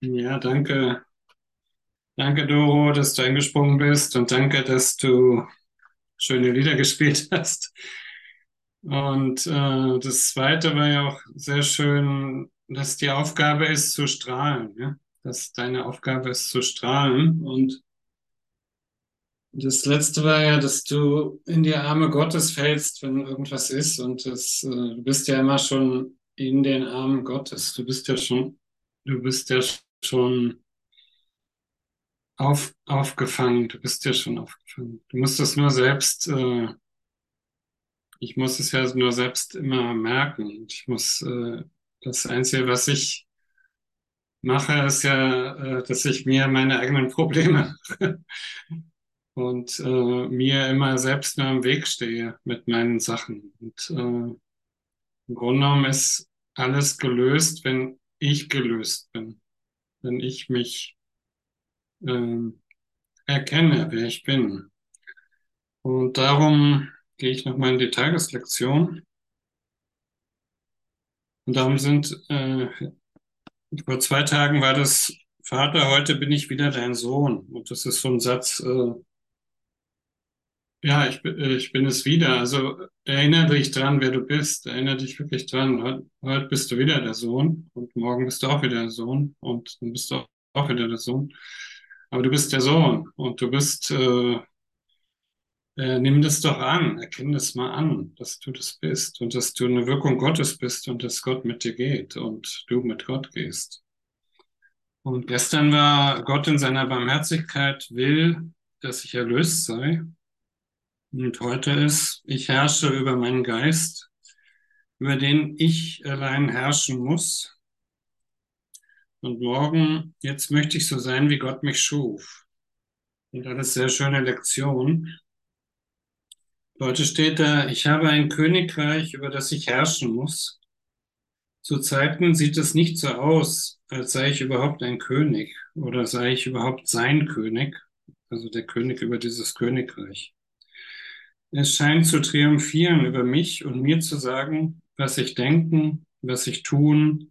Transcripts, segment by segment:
Ja, danke. Danke, Doro, dass du eingesprungen bist und danke, dass du schöne Lieder gespielt hast. Und äh, das Zweite war ja auch sehr schön, dass die Aufgabe ist zu strahlen, ja? Dass deine Aufgabe ist zu strahlen. Und das Letzte war ja, dass du in die Arme Gottes fällst, wenn irgendwas ist. Und das, äh, du bist ja immer schon in den Armen Gottes. Du bist ja schon, du bist ja schon auf, aufgefangen. Du bist ja schon aufgefangen. Du musst es nur selbst, äh, ich muss es ja nur selbst immer merken. Ich muss, äh, das Einzige, was ich mache, ist ja, äh, dass ich mir meine eigenen Probleme und äh, mir immer selbst nur im Weg stehe mit meinen Sachen. Und äh, im Grunde genommen ist alles gelöst, wenn ich gelöst bin, wenn ich mich äh, erkenne, wer ich bin. Und darum gehe ich nochmal in die Tageslektion. Und darum sind, äh, vor zwei Tagen war das, Vater, heute bin ich wieder dein Sohn. Und das ist so ein Satz, äh, ja, ich, ich bin es wieder. Also erinnere dich dran, wer du bist. Erinnere dich wirklich dran. Heute bist du wieder der Sohn und morgen bist du auch wieder der Sohn und dann bist du auch wieder der Sohn. Aber du bist der Sohn und du bist, äh, äh, nimm das doch an, erkenne das mal an, dass du das bist und dass du eine Wirkung Gottes bist und dass Gott mit dir geht und du mit Gott gehst. Und gestern war Gott in seiner Barmherzigkeit will, dass ich erlöst sei. Und heute ist, ich herrsche über meinen Geist, über den ich allein herrschen muss. Und morgen, jetzt möchte ich so sein, wie Gott mich schuf. Und ist sehr schöne Lektion. Heute steht da, ich habe ein Königreich, über das ich herrschen muss. Zu Zeiten sieht es nicht so aus, als sei ich überhaupt ein König oder sei ich überhaupt sein König, also der König über dieses Königreich. Es scheint zu triumphieren über mich und mir zu sagen, was ich denken, was ich tun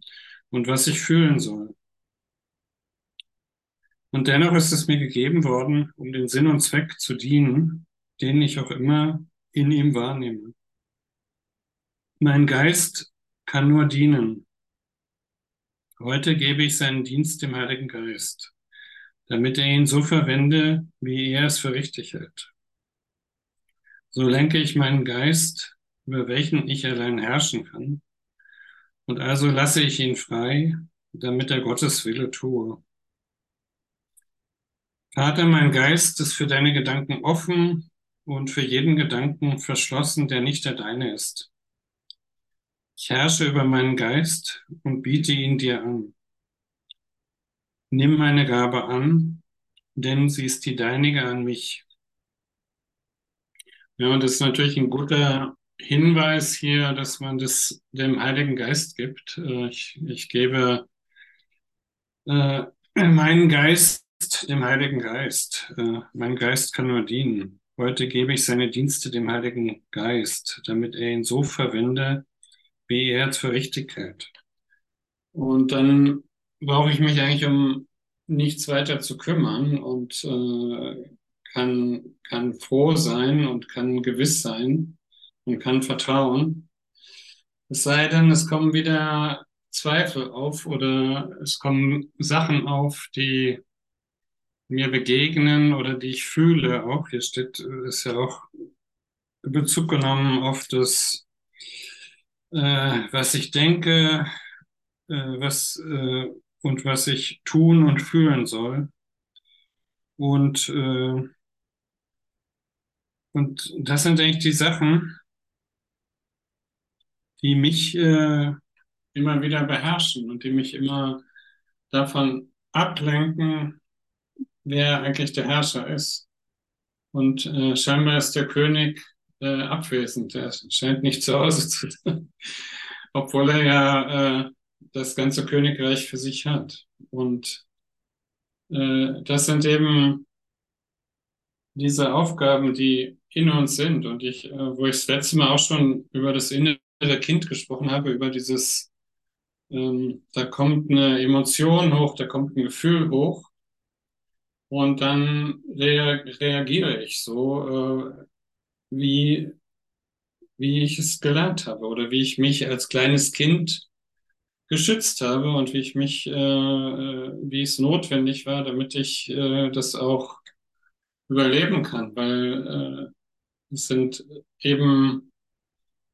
und was ich fühlen soll. Und dennoch ist es mir gegeben worden, um den Sinn und Zweck zu dienen, den ich auch immer in ihm wahrnehme. Mein Geist kann nur dienen. Heute gebe ich seinen Dienst dem Heiligen Geist, damit er ihn so verwende, wie er es für richtig hält. So lenke ich meinen Geist, über welchen ich allein herrschen kann, und also lasse ich ihn frei, damit er Gottes Wille tue. Vater, mein Geist ist für deine Gedanken offen und für jeden Gedanken verschlossen, der nicht der deine ist. Ich herrsche über meinen Geist und biete ihn dir an. Nimm meine Gabe an, denn sie ist die deinige an mich. Ja, und das ist natürlich ein guter Hinweis hier, dass man das dem Heiligen Geist gibt. Äh, ich, ich gebe äh, meinen Geist dem Heiligen Geist. Äh, mein Geist kann nur dienen. Heute gebe ich seine Dienste dem Heiligen Geist, damit er ihn so verwende, wie er es für richtig hält. Und dann brauche ich mich eigentlich um nichts weiter zu kümmern und äh, kann, kann froh sein und kann gewiss sein und kann vertrauen. Es sei denn, es kommen wieder Zweifel auf oder es kommen Sachen auf, die mir begegnen oder die ich fühle auch. Hier steht, ist ja auch Bezug genommen auf das, äh, was ich denke, äh, was äh, und was ich tun und fühlen soll. Und äh, und das sind eigentlich die Sachen, die mich äh, immer wieder beherrschen und die mich immer davon ablenken, wer eigentlich der Herrscher ist. Und äh, scheinbar ist der König äh, abwesend. Er scheint nicht zu Hause zu sein, obwohl er ja äh, das ganze Königreich für sich hat. Und äh, das sind eben diese Aufgaben, die in uns sind. Und ich, äh, wo ich das letzte Mal auch schon über das innere Kind gesprochen habe, über dieses ähm, da kommt eine Emotion hoch, da kommt ein Gefühl hoch und dann rea reagiere ich so, äh, wie, wie ich es gelernt habe oder wie ich mich als kleines Kind geschützt habe und wie ich mich, äh, äh wie es notwendig war, damit ich äh, das auch überleben kann, weil äh, es sind eben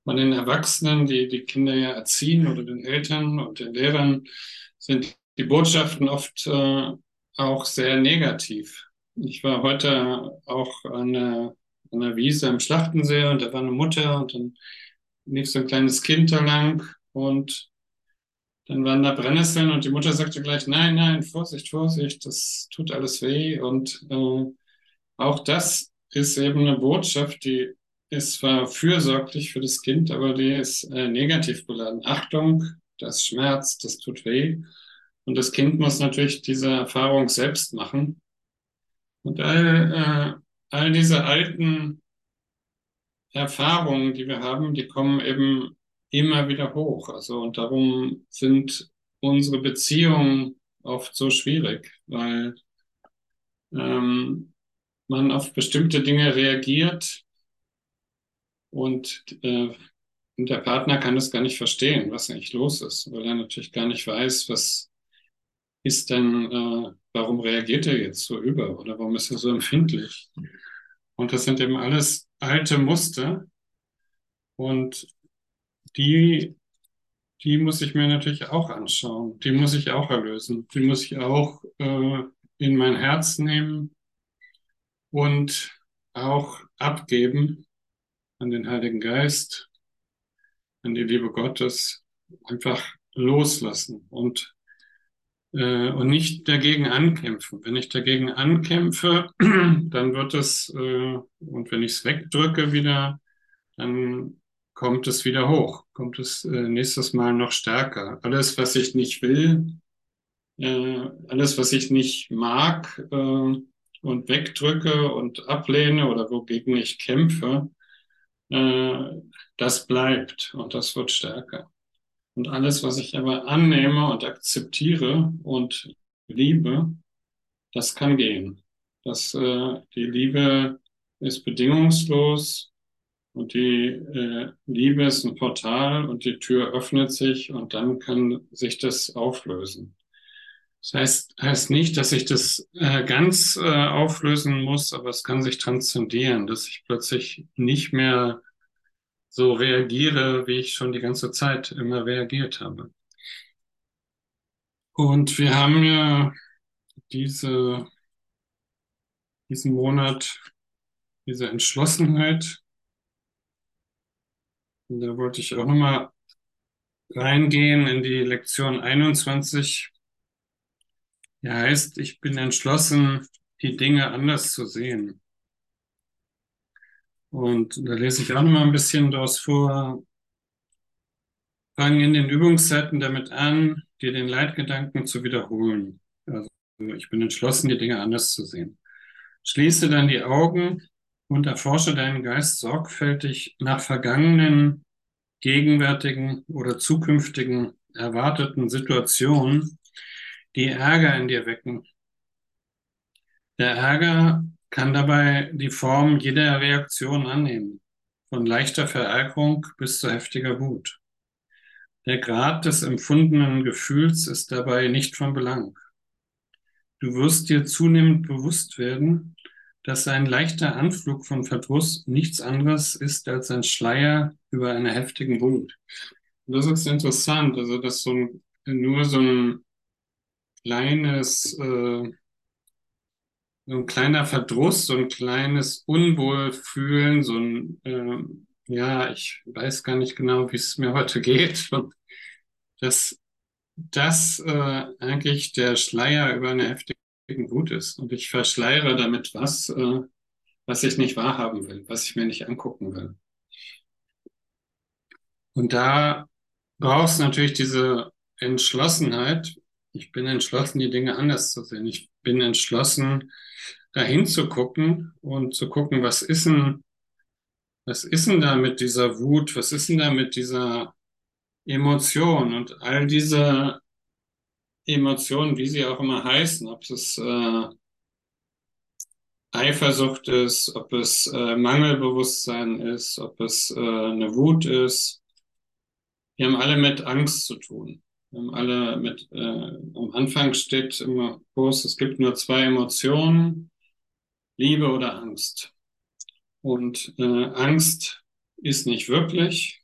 von den Erwachsenen, die die Kinder ja erziehen oder den Eltern und den Lehrern, sind die Botschaften oft äh, auch sehr negativ. Ich war heute auch an der, an der Wiese am Schlachtensee und da war eine Mutter und dann lief so ein kleines Kind da lang und dann waren da Brennnesseln und die Mutter sagte gleich, nein, nein, Vorsicht, Vorsicht, das tut alles weh. Und äh, auch das ist eben eine Botschaft, die ist zwar fürsorglich für das Kind, aber die ist äh, negativ beladen. Achtung, das schmerzt, das tut weh. Und das Kind muss natürlich diese Erfahrung selbst machen. Und all, äh, all diese alten Erfahrungen, die wir haben, die kommen eben immer wieder hoch. Also, und darum sind unsere Beziehungen oft so schwierig, weil ähm, man auf bestimmte Dinge reagiert und äh, der Partner kann das gar nicht verstehen, was eigentlich los ist, weil er natürlich gar nicht weiß, was ist denn, äh, warum reagiert er jetzt so über oder warum ist er so empfindlich? Und das sind eben alles alte Muster und die, die muss ich mir natürlich auch anschauen, die muss ich auch erlösen, die muss ich auch äh, in mein Herz nehmen und auch abgeben an den Heiligen Geist, an die Liebe Gottes, einfach loslassen und äh, und nicht dagegen ankämpfen. Wenn ich dagegen ankämpfe, dann wird es, äh, und wenn ich es wegdrücke wieder, dann kommt es wieder hoch, kommt es äh, nächstes Mal noch stärker. Alles, was ich nicht will, äh, alles, was ich nicht mag äh, und wegdrücke und ablehne oder wogegen ich kämpfe, äh, das bleibt und das wird stärker. Und alles, was ich aber annehme und akzeptiere und liebe, das kann gehen. Das, äh, die Liebe ist bedingungslos und die äh, Liebe ist ein Portal und die Tür öffnet sich und dann kann sich das auflösen. Das heißt, heißt nicht, dass ich das äh, ganz äh, auflösen muss, aber es kann sich transzendieren, dass ich plötzlich nicht mehr so reagiere, wie ich schon die ganze Zeit immer reagiert habe. Und wir haben ja diese, diesen Monat diese Entschlossenheit. Und da wollte ich auch nochmal reingehen in die Lektion 21. Ja, heißt, ich bin entschlossen, die Dinge anders zu sehen. Und da lese ich auch noch mal ein bisschen daraus vor. Fangen in den Übungszeiten damit an, dir den Leitgedanken zu wiederholen. Also ich bin entschlossen, die Dinge anders zu sehen. Schließe dann die Augen und erforsche deinen Geist sorgfältig nach vergangenen, gegenwärtigen oder zukünftigen erwarteten Situationen, die Ärger in dir wecken. Der Ärger kann dabei die Form jeder Reaktion annehmen, von leichter Verärgerung bis zu heftiger Wut. Der Grad des empfundenen Gefühls ist dabei nicht von Belang. Du wirst dir zunehmend bewusst werden, dass ein leichter Anflug von Verdruss nichts anderes ist als ein Schleier über einer heftigen Wut. Das ist interessant, also dass so ein, nur so ein kleines äh, so ein kleiner Verdruss, so ein kleines Unwohlfühlen, so ein, äh, ja, ich weiß gar nicht genau, wie es mir heute geht. Dass das äh, eigentlich der Schleier über eine heftige Wut ist. Und ich verschleiere damit was, äh, was ich nicht wahrhaben will, was ich mir nicht angucken will. Und da brauchst du natürlich diese Entschlossenheit. Ich bin entschlossen, die Dinge anders zu sehen. Ich bin entschlossen, dahin zu gucken und zu gucken, was ist denn, was ist denn da mit dieser Wut, was ist denn da mit dieser Emotionen und all diese Emotionen, wie sie auch immer heißen, ob es äh, Eifersucht ist, ob es äh, Mangelbewusstsein ist, ob es äh, eine Wut ist, die haben alle mit Angst zu tun. Haben alle mit, äh, am Anfang steht immer groß, es gibt nur zwei Emotionen, Liebe oder Angst. Und äh, Angst ist nicht wirklich.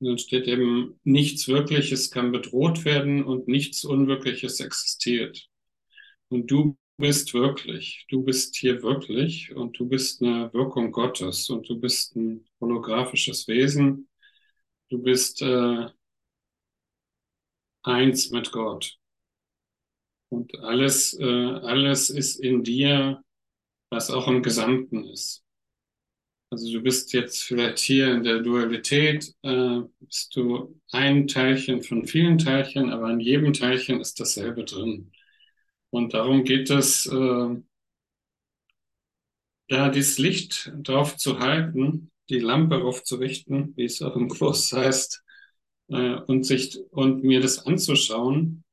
Dann steht eben, nichts Wirkliches kann bedroht werden und nichts Unwirkliches existiert. Und du bist wirklich, du bist hier wirklich und du bist eine Wirkung Gottes und du bist ein holographisches Wesen. Du bist äh, eins mit Gott. Und alles, äh, alles ist in dir, was auch im Gesamten ist. Also du bist jetzt vielleicht hier in der Dualität, äh, bist du ein Teilchen von vielen Teilchen, aber in jedem Teilchen ist dasselbe drin. Und darum geht es, äh, ja, dieses Licht drauf zu halten, die Lampe aufzurichten, wie es auch im Kurs heißt, äh, und sich und mir das anzuschauen.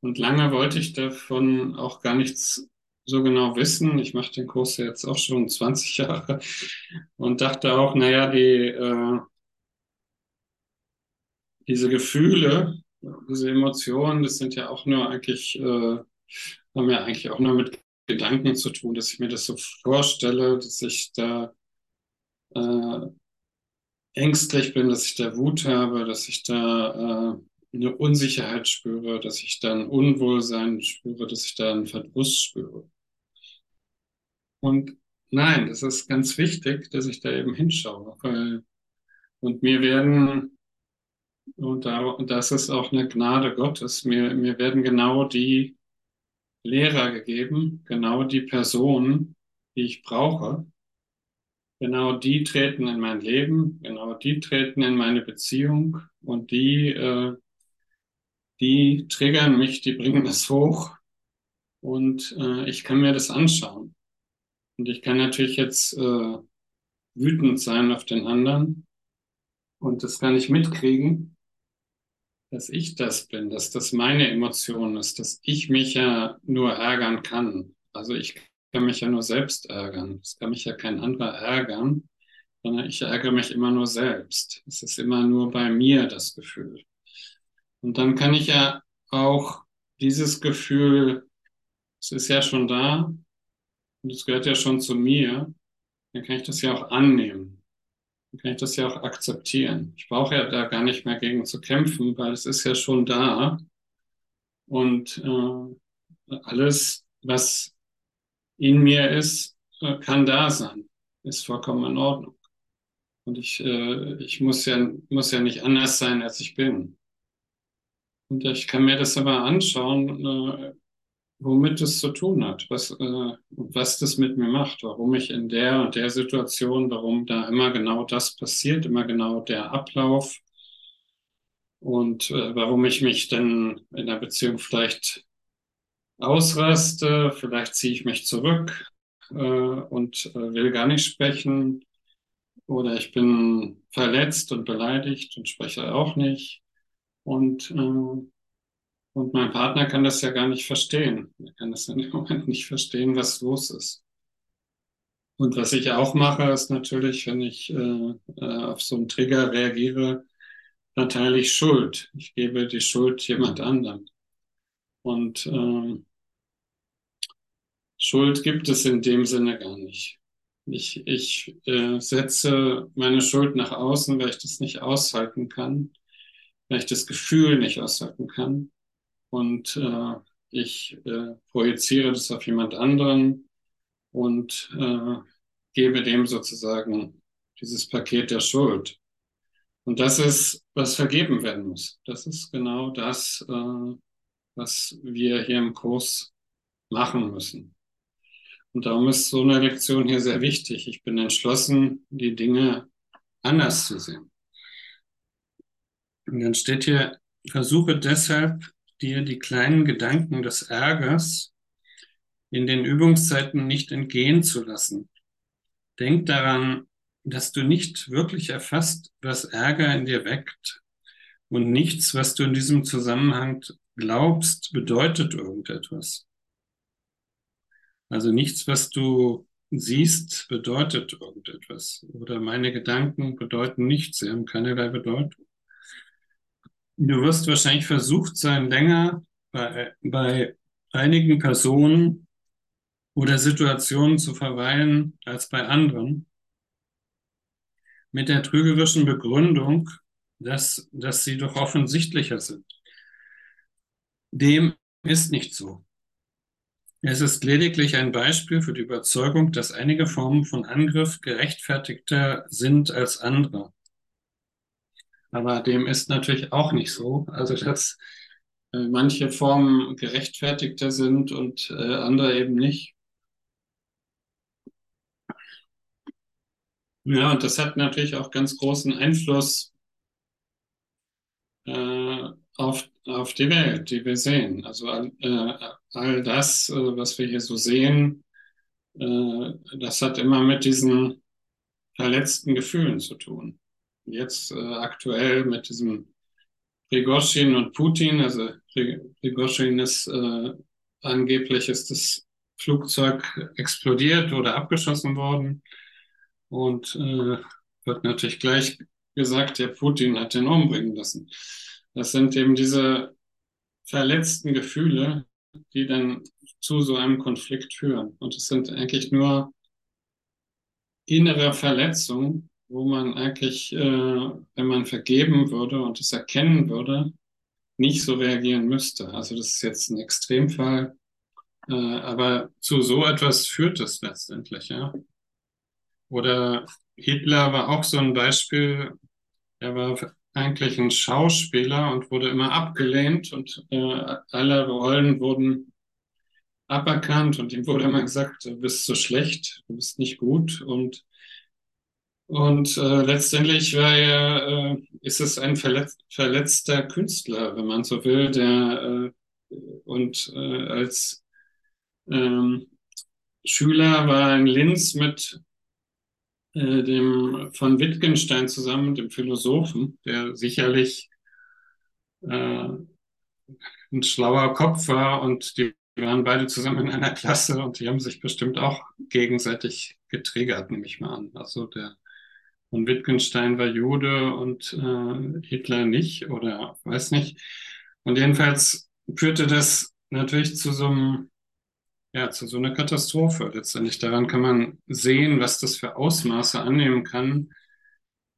Und lange wollte ich davon auch gar nichts so genau wissen. Ich mache den Kurs jetzt auch schon 20 Jahre und dachte auch, naja, die, äh, diese Gefühle, diese Emotionen, das sind ja auch nur eigentlich, äh, haben ja eigentlich auch nur mit Gedanken zu tun, dass ich mir das so vorstelle, dass ich da äh, ängstlich bin, dass ich da Wut habe, dass ich da äh, eine Unsicherheit spüre, dass ich da ein Unwohlsein spüre, dass ich da einen Verdruss spüre. Und nein, das ist ganz wichtig, dass ich da eben hinschaue. Weil, und mir werden, und, da, das ist auch eine Gnade Gottes, mir, mir werden genau die Lehrer gegeben, genau die Personen, die ich brauche. Genau die treten in mein Leben, genau die treten in meine Beziehung und die, äh, die triggern mich, die bringen das hoch und äh, ich kann mir das anschauen. Und ich kann natürlich jetzt äh, wütend sein auf den anderen und das kann ich mitkriegen, dass ich das bin, dass das meine Emotion ist, dass ich mich ja nur ärgern kann. Also ich kann mich ja nur selbst ärgern. Es kann mich ja kein anderer ärgern, sondern ich ärgere mich immer nur selbst. Es ist immer nur bei mir das Gefühl. Und dann kann ich ja auch dieses Gefühl, es ist ja schon da, und es gehört ja schon zu mir, dann kann ich das ja auch annehmen. Dann kann ich das ja auch akzeptieren. Ich brauche ja da gar nicht mehr gegen zu kämpfen, weil es ist ja schon da. Und äh, alles, was in mir ist, äh, kann da sein. Ist vollkommen in Ordnung. Und ich, äh, ich muss ja, muss ja nicht anders sein, als ich bin. Und ich kann mir das aber anschauen, äh, womit es zu tun hat, was, was das mit mir macht, warum ich in der und der Situation, warum da immer genau das passiert, immer genau der Ablauf und äh, warum ich mich denn in der Beziehung vielleicht ausraste, vielleicht ziehe ich mich zurück äh, und äh, will gar nicht sprechen oder ich bin verletzt und beleidigt und spreche auch nicht und äh, und mein Partner kann das ja gar nicht verstehen. Er kann das in dem Moment nicht verstehen, was los ist. Und was ich auch mache, ist natürlich, wenn ich äh, äh, auf so einen Trigger reagiere, dann teile ich Schuld. Ich gebe die Schuld jemand anderem. Und äh, Schuld gibt es in dem Sinne gar nicht. Ich, ich äh, setze meine Schuld nach außen, weil ich das nicht aushalten kann, weil ich das Gefühl nicht aushalten kann und äh, ich äh, projiziere das auf jemand anderen und äh, gebe dem sozusagen dieses Paket der Schuld. Und das ist, was vergeben werden muss. Das ist genau das, äh, was wir hier im Kurs machen müssen. Und darum ist so eine Lektion hier sehr wichtig. Ich bin entschlossen, die Dinge anders zu sehen. Und dann steht hier, versuche deshalb dir die kleinen Gedanken des Ärgers in den Übungszeiten nicht entgehen zu lassen. Denk daran, dass du nicht wirklich erfasst, was Ärger in dir weckt Und nichts, was du in diesem Zusammenhang glaubst, bedeutet irgendetwas. Also nichts, was du siehst, bedeutet irgendetwas. Oder meine Gedanken bedeuten nichts, sie haben keinerlei Bedeutung. Du wirst wahrscheinlich versucht sein, länger bei, bei einigen Personen oder Situationen zu verweilen als bei anderen, mit der trügerischen Begründung, dass, dass sie doch offensichtlicher sind. Dem ist nicht so. Es ist lediglich ein Beispiel für die Überzeugung, dass einige Formen von Angriff gerechtfertigter sind als andere. Aber dem ist natürlich auch nicht so. Also dass äh, manche Formen gerechtfertigter sind und äh, andere eben nicht. Ja, und das hat natürlich auch ganz großen Einfluss äh, auf, auf die Welt, die wir sehen. Also äh, all das, äh, was wir hier so sehen, äh, das hat immer mit diesen verletzten Gefühlen zu tun. Jetzt äh, aktuell mit diesem Prigozhin und Putin, also Prigozhin ist äh, angeblich ist das Flugzeug explodiert oder abgeschossen worden und äh, wird natürlich gleich gesagt, der Putin hat den umbringen lassen. Das sind eben diese verletzten Gefühle, die dann zu so einem Konflikt führen. Und es sind eigentlich nur innere Verletzungen, wo man eigentlich, äh, wenn man vergeben würde und es erkennen würde, nicht so reagieren müsste. Also das ist jetzt ein Extremfall, äh, aber zu so etwas führt es letztendlich, ja. Oder Hitler war auch so ein Beispiel. Er war eigentlich ein Schauspieler und wurde immer abgelehnt und äh, alle Rollen wurden aberkannt und ihm wurde immer gesagt, du bist so schlecht, du bist nicht gut und und äh, letztendlich war er, äh, ist es ein verletz verletzter Künstler, wenn man so will, der äh, und äh, als ähm, Schüler war in Linz mit äh, dem von Wittgenstein zusammen, dem Philosophen, der sicherlich äh, ein schlauer Kopf war und die waren beide zusammen in einer Klasse und die haben sich bestimmt auch gegenseitig getriggert, nehme ich mal an. Also der von Wittgenstein war Jude und äh, Hitler nicht oder weiß nicht. Und jedenfalls führte das natürlich zu so einem ja, zu so einer Katastrophe letztendlich. Daran kann man sehen, was das für Ausmaße annehmen kann,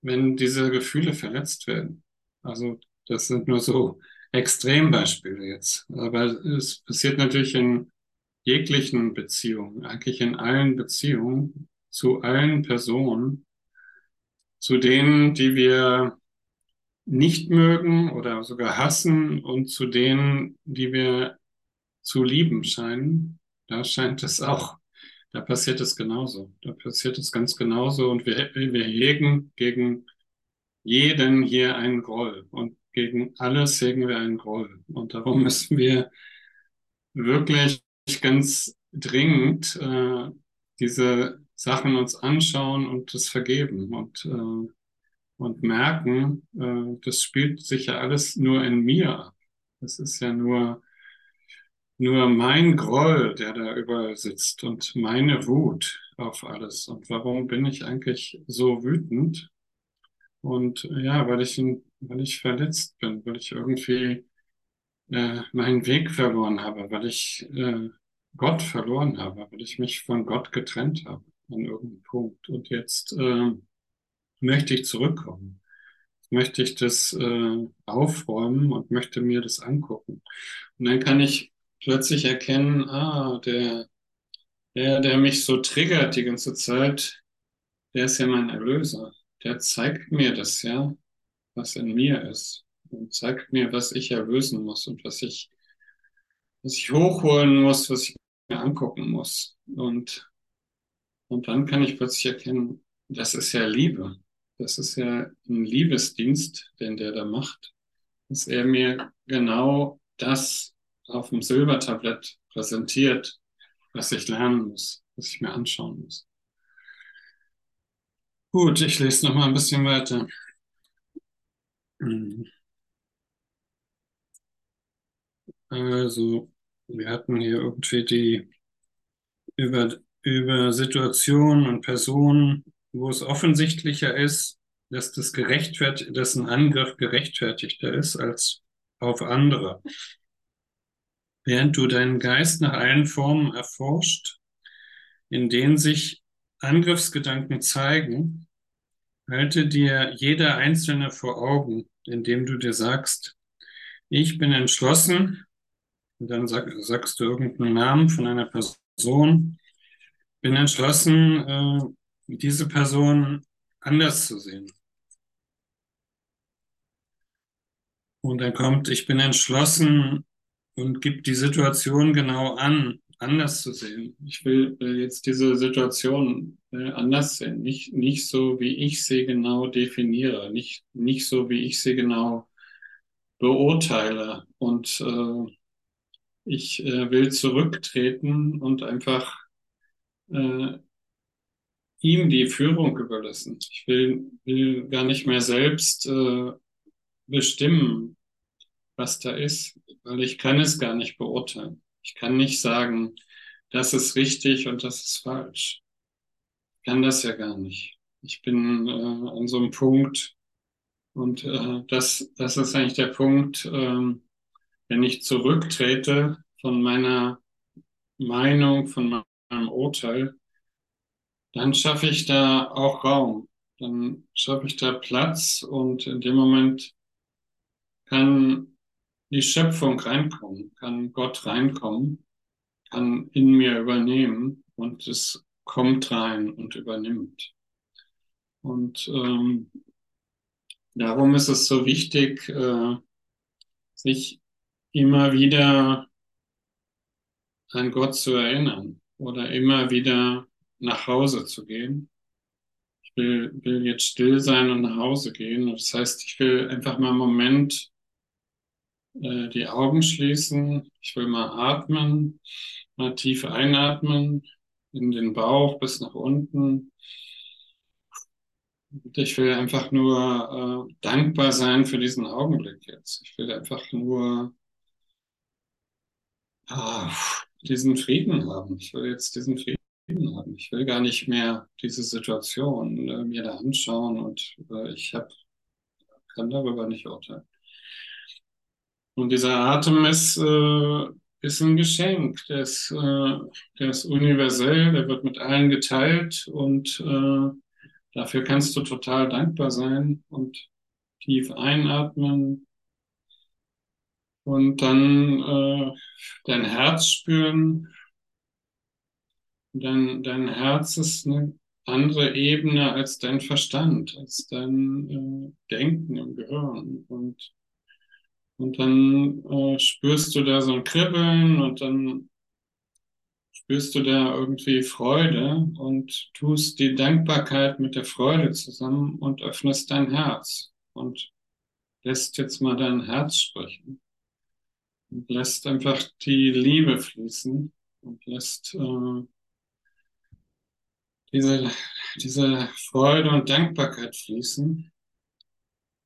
wenn diese Gefühle verletzt werden. Also das sind nur so Extrembeispiele jetzt. Aber es passiert natürlich in jeglichen Beziehungen, eigentlich in allen Beziehungen, zu allen Personen, zu denen, die wir nicht mögen oder sogar hassen und zu denen, die wir zu lieben scheinen. Da scheint es auch, da passiert es genauso. Da passiert es ganz genauso und wir, wir hegen gegen jeden hier einen Groll und gegen alles hegen wir einen Groll. Und darum müssen wir wirklich ganz dringend äh, diese Sachen uns anschauen und das vergeben und, äh, und merken, äh, das spielt sich ja alles nur in mir ab. Das ist ja nur nur mein Groll, der da überall sitzt und meine Wut auf alles. Und warum bin ich eigentlich so wütend? Und ja, weil ich, weil ich verletzt bin, weil ich irgendwie äh, meinen Weg verloren habe, weil ich äh, Gott verloren habe, weil ich mich von Gott getrennt habe an irgendeinem Punkt. Und jetzt äh, möchte ich zurückkommen. möchte ich das äh, aufräumen und möchte mir das angucken. Und dann kann ich plötzlich erkennen, ah, der, der, der mich so triggert die ganze Zeit, der ist ja mein Erlöser. Der zeigt mir das ja, was in mir ist. Und zeigt mir, was ich erlösen muss und was ich, was ich hochholen muss, was ich mir angucken muss. Und, und dann kann ich plötzlich erkennen, das ist ja Liebe. Das ist ja ein Liebesdienst, den der da macht, dass er mir genau das auf dem Silbertablett präsentiert, was ich lernen muss, was ich mir anschauen muss. Gut, ich lese noch mal ein bisschen weiter. Also, wir hatten hier irgendwie die über, über Situationen und Personen, wo es offensichtlicher ist, dass das gerechtfertigt, dass ein Angriff gerechtfertigter ist als auf andere. Während du deinen Geist nach allen Formen erforscht, in denen sich Angriffsgedanken zeigen, halte dir jeder einzelne vor Augen, indem du dir sagst, ich bin entschlossen, und dann sag, sagst du irgendeinen Namen von einer Person, bin entschlossen, äh, diese Person anders zu sehen. Und dann kommt, ich bin entschlossen und gibt die Situation genau an, anders zu sehen. Ich will äh, jetzt diese Situation äh, anders sehen, nicht, nicht so, wie ich sie genau definiere, nicht, nicht so, wie ich sie genau beurteile. Und äh, ich äh, will zurücktreten und einfach äh, ihm die Führung überlassen. Ich will, will gar nicht mehr selbst äh, bestimmen, was da ist, weil ich kann es gar nicht beurteilen. Ich kann nicht sagen, das ist richtig und das ist falsch. Ich kann das ja gar nicht. Ich bin äh, an so einem Punkt und äh, das, das ist eigentlich der Punkt, äh, wenn ich zurücktrete von meiner Meinung, von meinem Urteil, dann schaffe ich da auch Raum. Dann schaffe ich da Platz und in dem Moment kann die Schöpfung reinkommen, kann Gott reinkommen, kann in mir übernehmen und es kommt rein und übernimmt. Und ähm, darum ist es so wichtig, äh, sich immer wieder an Gott zu erinnern oder immer wieder nach Hause zu gehen. Ich will, will jetzt still sein und nach Hause gehen. Das heißt, ich will einfach mal einen Moment äh, die Augen schließen. Ich will mal atmen, mal tief einatmen in den Bauch bis nach unten. Und ich will einfach nur äh, dankbar sein für diesen Augenblick jetzt. Ich will einfach nur ah, diesen Frieden haben. Ich will jetzt diesen Frieden haben. Ich will gar nicht mehr diese Situation äh, mir da anschauen und äh, ich hab, kann darüber nicht urteilen. Und dieser Atem ist, äh, ist ein Geschenk. Der ist, äh, der ist universell, der wird mit allen geteilt und äh, dafür kannst du total dankbar sein und tief einatmen und dann äh, dein Herz spüren. Dein, dein Herz ist eine andere Ebene als dein Verstand, als dein äh, Denken im Gehirn. Und und dann äh, spürst du da so ein Kribbeln und dann spürst du da irgendwie Freude und tust die Dankbarkeit mit der Freude zusammen und öffnest dein Herz und lässt jetzt mal dein Herz sprechen und lässt einfach die Liebe fließen und lässt äh, diese, diese Freude und Dankbarkeit fließen.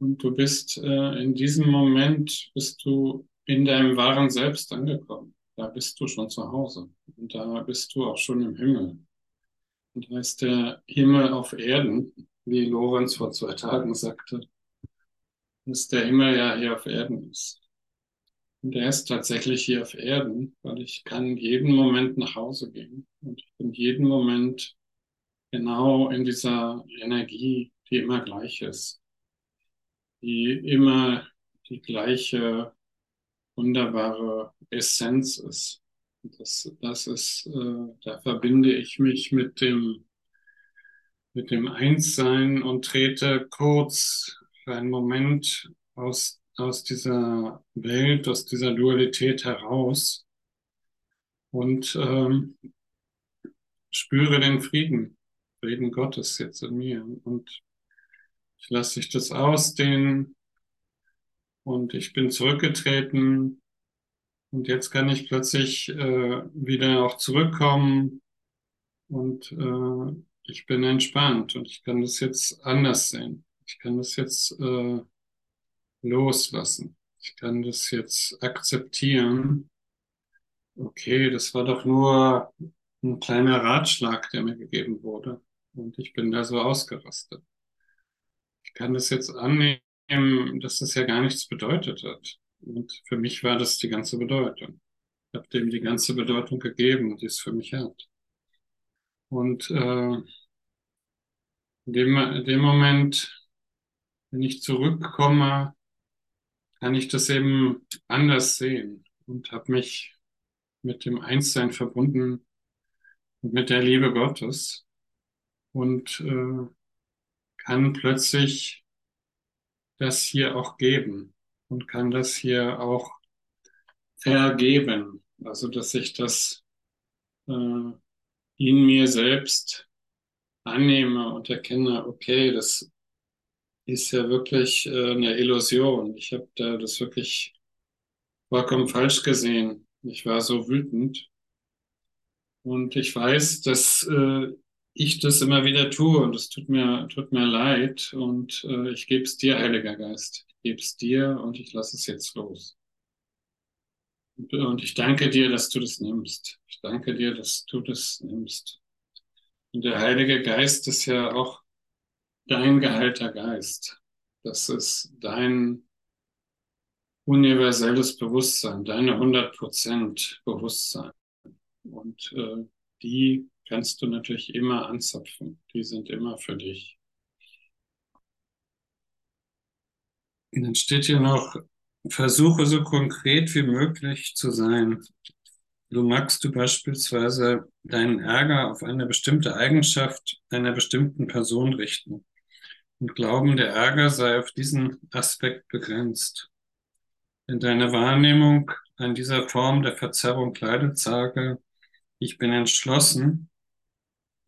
Und du bist äh, in diesem Moment, bist du in deinem wahren Selbst angekommen. Da bist du schon zu Hause. Und da bist du auch schon im Himmel. Und da ist der Himmel auf Erden, wie Lorenz vor zwei Tagen sagte, dass der Himmel ja hier auf Erden ist. Und er ist tatsächlich hier auf Erden, weil ich kann jeden Moment nach Hause gehen. Und ich bin jeden Moment genau in dieser Energie, die immer gleich ist die immer die gleiche wunderbare Essenz ist. Das, das ist, äh, da verbinde ich mich mit dem, mit dem Einssein und trete kurz für einen Moment aus, aus dieser Welt, aus dieser Dualität heraus und ähm, spüre den Frieden, Frieden Gottes jetzt in mir und ich lasse sich das ausdehnen und ich bin zurückgetreten und jetzt kann ich plötzlich äh, wieder auch zurückkommen und äh, ich bin entspannt und ich kann das jetzt anders sehen. Ich kann das jetzt äh, loslassen. Ich kann das jetzt akzeptieren. Okay, das war doch nur ein kleiner Ratschlag, der mir gegeben wurde. Und ich bin da so ausgerastet. Ich kann das jetzt annehmen, dass das ja gar nichts bedeutet hat. Und für mich war das die ganze Bedeutung. Ich habe dem die ganze Bedeutung gegeben, die es für mich hat. Und äh, in dem, in dem Moment, wenn ich zurückkomme, kann ich das eben anders sehen und habe mich mit dem Einssein verbunden und mit der Liebe Gottes und äh, kann plötzlich das hier auch geben und kann das hier auch vergeben. Also, dass ich das äh, in mir selbst annehme und erkenne, okay, das ist ja wirklich äh, eine Illusion. Ich habe da das wirklich vollkommen falsch gesehen. Ich war so wütend. Und ich weiß, dass äh, ich das immer wieder tue und es tut mir, tut mir leid. Und äh, ich gebe es dir, Heiliger Geist. Ich gebe es dir und ich lasse es jetzt los. Und, und ich danke dir, dass du das nimmst. Ich danke dir, dass du das nimmst. Und der Heilige Geist ist ja auch dein geheilter Geist. Das ist dein universelles Bewusstsein, deine 100% Bewusstsein. Und äh, die kannst du natürlich immer anzapfen. Die sind immer für dich. Und dann steht hier noch, versuche so konkret wie möglich zu sein. Du magst du beispielsweise deinen Ärger auf eine bestimmte Eigenschaft einer bestimmten Person richten und glauben, der Ärger sei auf diesen Aspekt begrenzt. In deiner Wahrnehmung an dieser Form der Verzerrung leidet, sage, ich bin entschlossen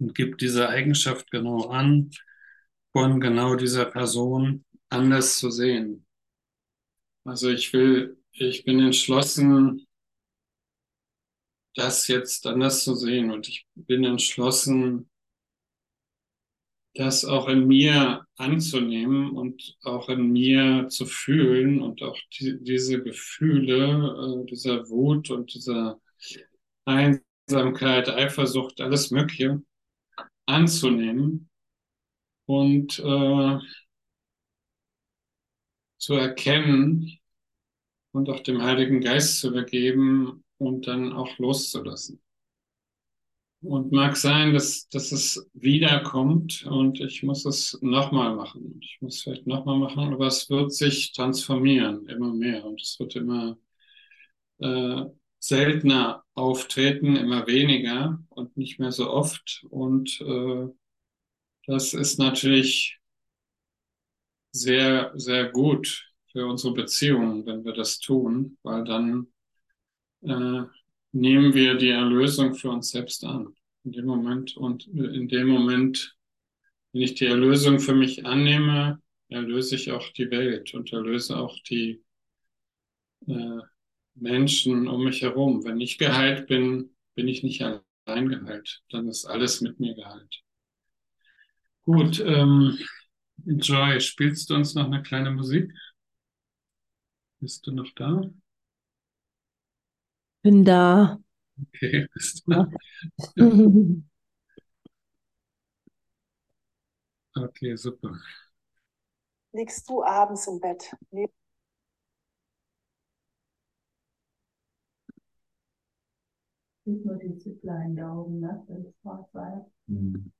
und gib diese Eigenschaft genau an, von genau dieser Person anders zu sehen. Also ich will, ich bin entschlossen, das jetzt anders zu sehen. Und ich bin entschlossen, das auch in mir anzunehmen und auch in mir zu fühlen und auch die, diese Gefühle, äh, dieser Wut und dieser Einsamkeit, Eifersucht, alles Mögliche anzunehmen und äh, zu erkennen und auch dem Heiligen Geist zu übergeben, und dann auch loszulassen. Und mag sein, dass, dass es wiederkommt und ich muss es nochmal machen. Ich muss vielleicht nochmal machen, aber es wird sich transformieren, immer mehr. Und es wird immer äh, seltener auftreten, immer weniger und nicht mehr so oft. Und äh, das ist natürlich sehr, sehr gut für unsere Beziehungen, wenn wir das tun, weil dann äh, nehmen wir die Erlösung für uns selbst an. In dem Moment und in dem Moment, wenn ich die Erlösung für mich annehme, erlöse ich auch die Welt und erlöse auch die äh, Menschen um mich herum. Wenn ich geheilt bin, bin ich nicht allein geheilt. Dann ist alles mit mir geheilt. Gut, ähm, Joy, spielst du uns noch eine kleine Musik? Bist du noch da? Bin da. Okay, bist du. Ja. Okay, super. Liegst du abends im Bett? Nicht nur die Ziplein da oben, ne? Das ist schwarz-weiß. Mhm.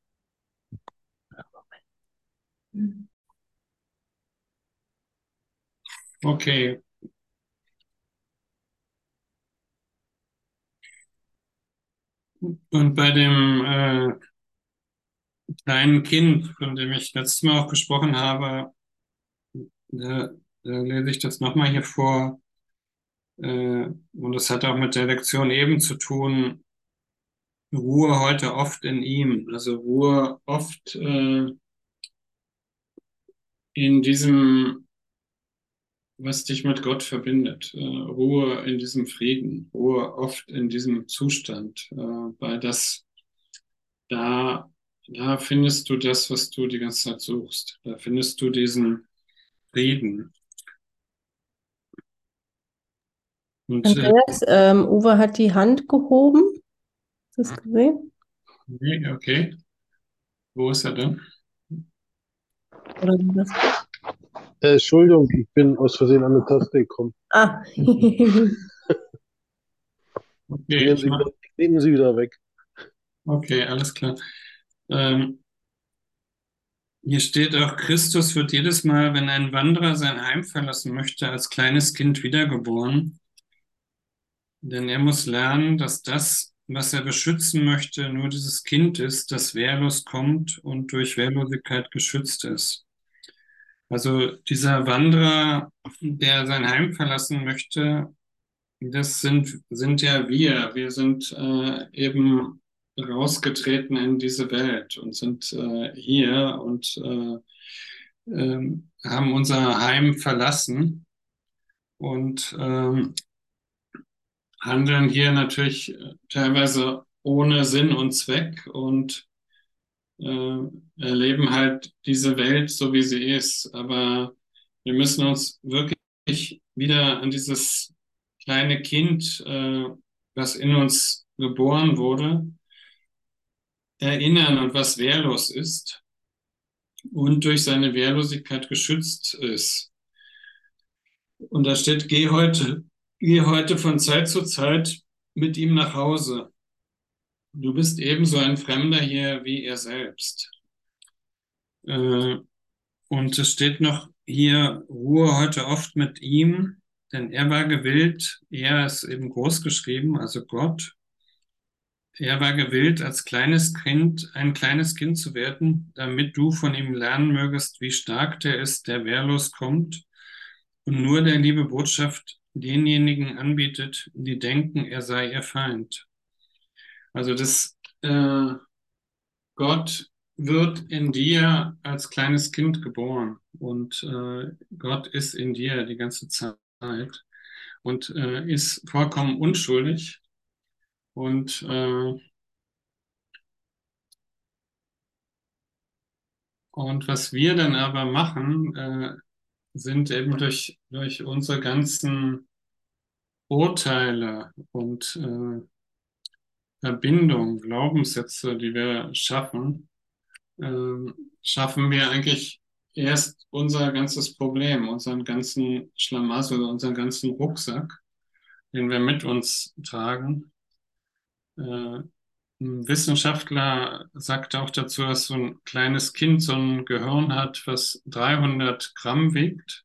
Okay, Und bei dem äh, kleinen Kind, von dem ich letztes Mal auch gesprochen habe, da, da lese ich das nochmal hier vor. Äh, und das hat auch mit der Lektion eben zu tun. Ruhe heute oft in ihm, also Ruhe oft äh, in diesem was dich mit Gott verbindet. Äh, Ruhe in diesem Frieden, Ruhe oft in diesem Zustand, äh, weil das, da, da findest du das, was du die ganze Zeit suchst. Da findest du diesen Frieden. Und äh, Andreas, ähm, Uwe hat die Hand gehoben. Hast du das gesehen? nee, okay. Wo ist er denn? Oder das? Äh, Entschuldigung, ich bin aus Versehen an eine Taste gekommen. Ah, Okay, Sie wieder, nehmen Sie wieder weg. okay, alles klar. Ähm, hier steht auch, Christus wird jedes Mal, wenn ein Wanderer sein Heim verlassen möchte, als kleines Kind wiedergeboren. Denn er muss lernen, dass das, was er beschützen möchte, nur dieses Kind ist, das wehrlos kommt und durch Wehrlosigkeit geschützt ist. Also dieser Wanderer, der sein Heim verlassen möchte, das sind, sind ja wir. Wir sind äh, eben rausgetreten in diese Welt und sind äh, hier und äh, ähm, haben unser Heim verlassen und ähm, handeln hier natürlich äh, teilweise ohne Sinn und Zweck und äh, erleben halt diese Welt so, wie sie ist. Aber wir müssen uns wirklich wieder an dieses kleine Kind, äh, was in uns geboren wurde, erinnern und was wehrlos ist und durch seine Wehrlosigkeit geschützt ist. Und da steht, geh heute, geh heute von Zeit zu Zeit mit ihm nach Hause. Du bist ebenso ein Fremder hier wie er selbst. Äh, und es steht noch hier, ruhe heute oft mit ihm, denn er war gewillt, er ist eben groß geschrieben, also Gott, er war gewillt, als kleines Kind, ein kleines Kind zu werden, damit du von ihm lernen mögest, wie stark der ist, der wehrlos kommt und nur der liebe Botschaft denjenigen anbietet, die denken, er sei ihr Feind. Also das äh, Gott wird in dir als kleines Kind geboren und äh, Gott ist in dir die ganze Zeit und äh, ist vollkommen unschuldig und äh, und was wir dann aber machen, äh, sind eben durch durch unsere ganzen Urteile und äh, Verbindungen, Glaubenssätze, die wir schaffen, äh, schaffen wir eigentlich erst unser ganzes Problem, unseren ganzen Schlamassel, unseren ganzen Rucksack, den wir mit uns tragen. Äh, ein Wissenschaftler sagt auch dazu, dass so ein kleines Kind so ein Gehirn hat, was 300 Gramm wiegt.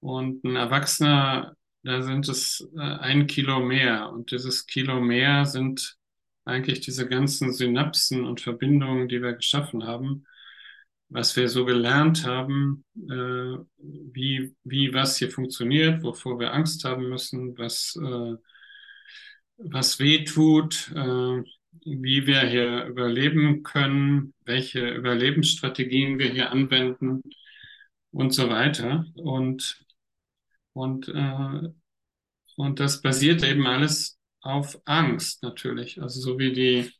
Und ein Erwachsener, da sind es äh, ein Kilo mehr. Und dieses Kilo mehr sind eigentlich diese ganzen Synapsen und Verbindungen, die wir geschaffen haben, was wir so gelernt haben, äh, wie, wie was hier funktioniert, wovor wir Angst haben müssen, was, äh, was weh tut, äh, wie wir hier überleben können, welche Überlebensstrategien wir hier anwenden und so weiter. Und, und, äh, und das basiert eben alles auf Angst natürlich. Also so wie die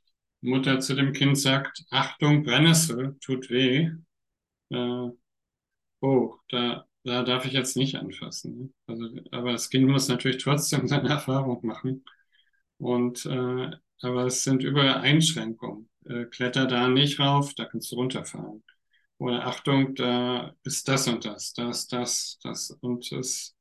Mutter zu dem Kind sagt, Achtung, Brennnessel, tut weh. Äh, oh, da, da darf ich jetzt nicht anfassen. Also, aber das Kind muss natürlich trotzdem seine Erfahrung machen. Und äh, aber es sind überall Einschränkungen. Äh, kletter da nicht rauf, da kannst du runterfallen. Oder Achtung, da ist das und das, da ist das, das. Und es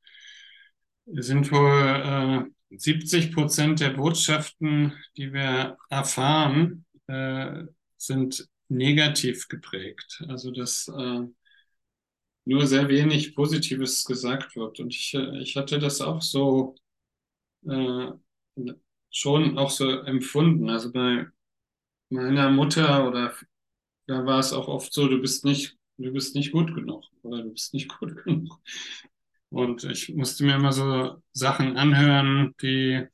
sind wohl äh, 70 Prozent der Botschaften, die wir erfahren, äh, sind negativ geprägt. Also dass äh, nur sehr wenig Positives gesagt wird. Und ich, ich hatte das auch so äh, schon auch so empfunden. Also bei meiner Mutter oder da war es auch oft so, du bist nicht, du bist nicht gut genug oder du bist nicht gut genug. Und ich musste mir immer so Sachen anhören, die,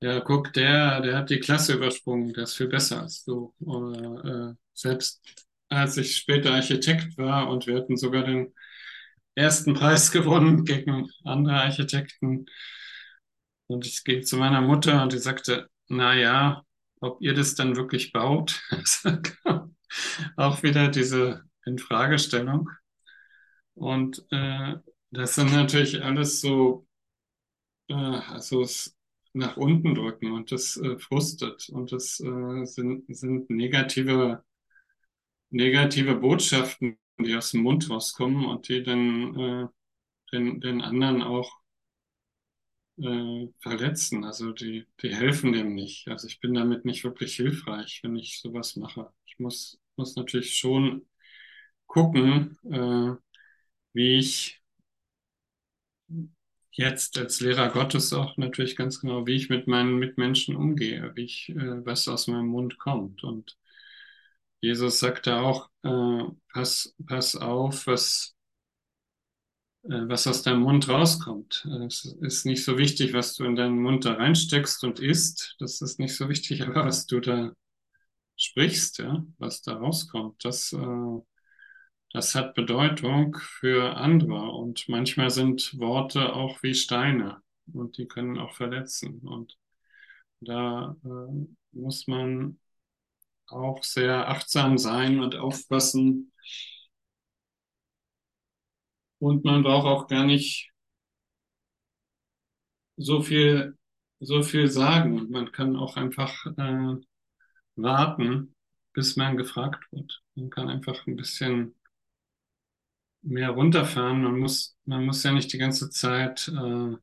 ja, guck, der, der hat die Klasse übersprungen, der ist viel besser als du. Oder äh, selbst als ich später Architekt war und wir hatten sogar den ersten Preis gewonnen gegen andere Architekten, und ich ging zu meiner Mutter und die sagte, na ja, ob ihr das dann wirklich baut, auch wieder diese Infragestellung. Und äh, das sind natürlich alles so, äh, also es nach unten drücken und das äh, frustet und das äh, sind, sind negative, negative Botschaften, die aus dem Mund rauskommen und die dann äh, den, den anderen auch äh, verletzen. Also die, die helfen dem nicht. Also ich bin damit nicht wirklich hilfreich, wenn ich sowas mache. Ich muss, muss natürlich schon gucken, äh, wie ich jetzt als Lehrer Gottes auch natürlich ganz genau, wie ich mit meinen Mitmenschen umgehe, wie ich, äh, was aus meinem Mund kommt. Und Jesus sagte auch, äh, pass, pass auf, was, was aus deinem Mund rauskommt. Es ist nicht so wichtig, was du in deinen Mund da reinsteckst und isst. Das ist nicht so wichtig, aber was du da sprichst, ja, was da rauskommt, das, äh, das hat Bedeutung für andere. Und manchmal sind Worte auch wie Steine und die können auch verletzen. Und da äh, muss man auch sehr achtsam sein und aufpassen. Und man braucht auch gar nicht so viel, so viel sagen. Man kann auch einfach äh, warten, bis man gefragt wird. Man kann einfach ein bisschen mehr runterfahren. Man muss, man muss ja nicht die ganze Zeit äh,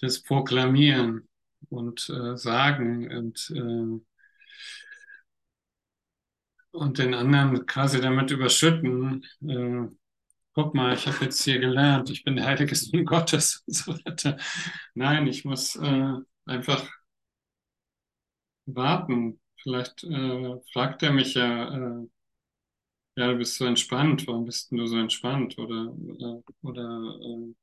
das proklamieren und äh, sagen und, äh, und den anderen quasi damit überschütten. Äh, guck mal, ich habe jetzt hier gelernt, ich bin der heilige Sohn Gottes und so weiter. Nein, ich muss äh, einfach warten. Vielleicht äh, fragt er mich ja, äh, ja, du bist so entspannt, warum bist du so entspannt? Oder, oder, oder äh,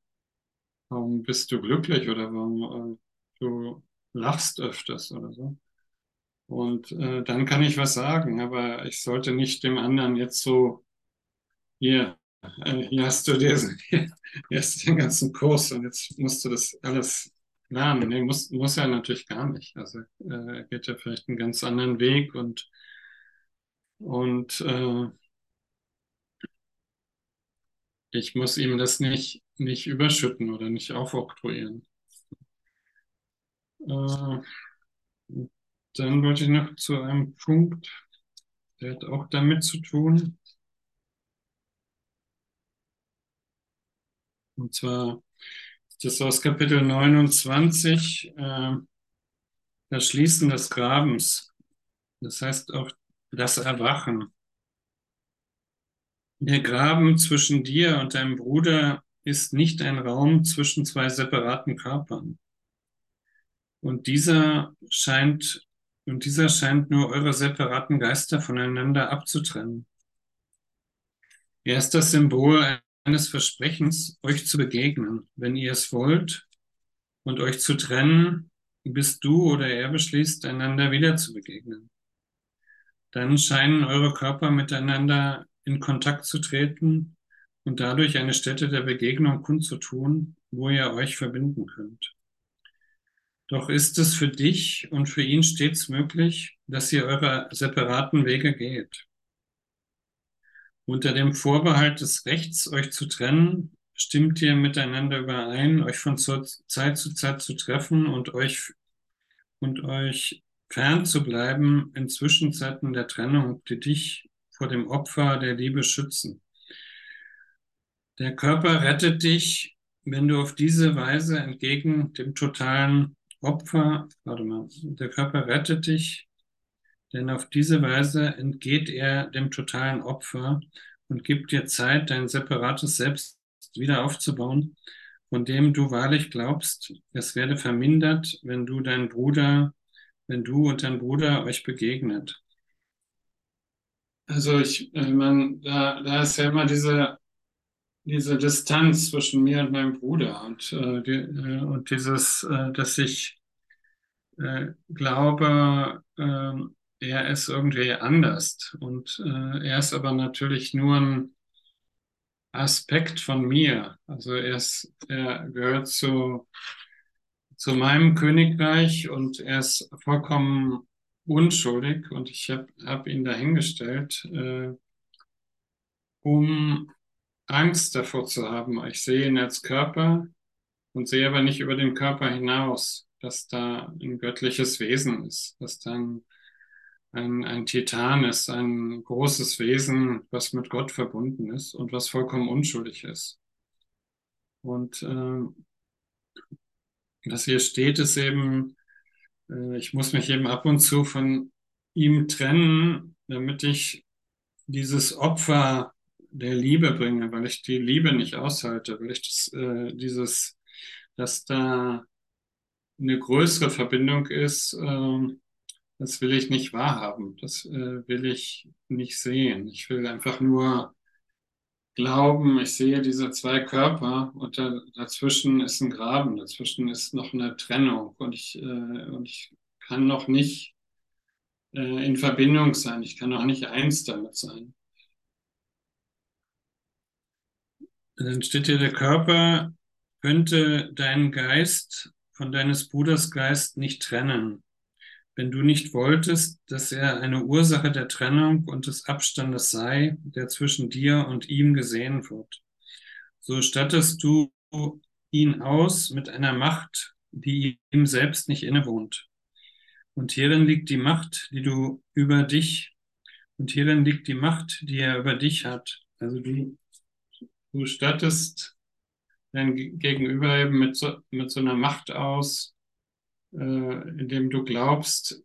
warum bist du glücklich oder warum äh, du lachst öfters oder so? Und äh, dann kann ich was sagen, aber ich sollte nicht dem anderen jetzt so, hier, äh, hier hast du diesen, hast den ganzen Kurs und jetzt musst du das alles lernen. Nee, muss, muss er natürlich gar nicht. Also äh, er geht ja vielleicht einen ganz anderen Weg und, und äh, ich muss ihm das nicht, nicht überschütten oder nicht aufoktroyieren. Äh, dann wollte ich noch zu einem Punkt, der hat auch damit zu tun. Und zwar ist das aus Kapitel 29, äh, das Schließen des Grabens. Das heißt auch das Erwachen. Der Graben zwischen dir und deinem Bruder ist nicht ein Raum zwischen zwei separaten Körpern. Und dieser scheint, und dieser scheint nur eure separaten Geister voneinander abzutrennen. Er ist das Symbol eines Versprechens, euch zu begegnen, wenn ihr es wollt, und euch zu trennen, bis du oder er beschließt, einander wieder zu begegnen. Dann scheinen eure Körper miteinander in Kontakt zu treten und dadurch eine Stätte der Begegnung kundzutun, wo ihr euch verbinden könnt. Doch ist es für dich und für ihn stets möglich, dass ihr eure separaten Wege geht. Unter dem Vorbehalt des Rechts, euch zu trennen, stimmt ihr miteinander überein, euch von Zeit zu Zeit zu treffen und euch, und euch fern zu bleiben in Zwischenzeiten der Trennung, die dich vor dem Opfer der Liebe schützen. Der Körper rettet dich, wenn du auf diese Weise entgegen dem totalen Opfer, warte mal, der Körper rettet dich, denn auf diese Weise entgeht er dem totalen Opfer und gibt dir Zeit, dein separates Selbst wieder aufzubauen, von dem du wahrlich glaubst, es werde vermindert, wenn du dein Bruder, wenn du und dein Bruder euch begegnet. Also ich, ich meine, da, da ist ja immer diese, diese Distanz zwischen mir und meinem Bruder und, äh, die, äh, und dieses, äh, dass ich äh, glaube, äh, er ist irgendwie anders und äh, er ist aber natürlich nur ein Aspekt von mir. Also er, ist, er gehört zu, zu meinem Königreich und er ist vollkommen unschuldig und ich habe hab ihn dahingestellt, äh, um Angst davor zu haben. Ich sehe ihn als Körper und sehe aber nicht über den Körper hinaus, dass da ein göttliches Wesen ist, dass da ein, ein, ein Titan ist, ein großes Wesen, was mit Gott verbunden ist und was vollkommen unschuldig ist. Und äh, was hier steht, ist eben, äh, ich muss mich eben ab und zu von ihm trennen, damit ich dieses Opfer der Liebe bringe, weil ich die Liebe nicht aushalte, weil ich das, äh, dieses dass da eine größere Verbindung ist, äh, das will ich nicht wahrhaben, das äh, will ich nicht sehen. Ich will einfach nur glauben, ich sehe diese zwei Körper und da, dazwischen ist ein Graben, dazwischen ist noch eine Trennung und ich, äh, und ich kann noch nicht äh, in Verbindung sein, ich kann noch nicht eins damit sein. Dann steht hier, der Körper könnte deinen Geist von deines Bruders Geist nicht trennen, wenn du nicht wolltest, dass er eine Ursache der Trennung und des Abstandes sei, der zwischen dir und ihm gesehen wird. So stattest du ihn aus mit einer Macht, die ihm selbst nicht innewohnt. Und hierin liegt die Macht, die du über dich, und hierin liegt die Macht, die er über dich hat. Also du, du stattest dein Gegenüber eben mit so, mit so einer Macht aus, äh, indem du glaubst,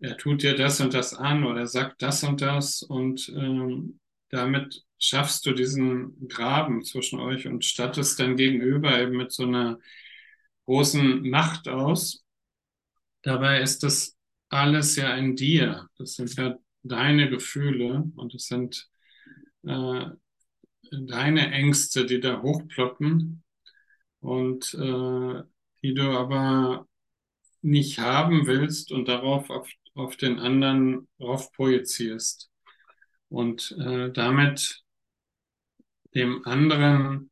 er tut dir das und das an oder sagt das und das und ähm, damit schaffst du diesen Graben zwischen euch und stattest dein Gegenüber eben mit so einer großen Macht aus. Dabei ist das alles ja in dir. Das sind ja deine Gefühle und es sind äh, deine Ängste, die da hochploppen und äh, die du aber nicht haben willst und darauf auf, auf den anderen drauf projizierst und äh, damit dem anderen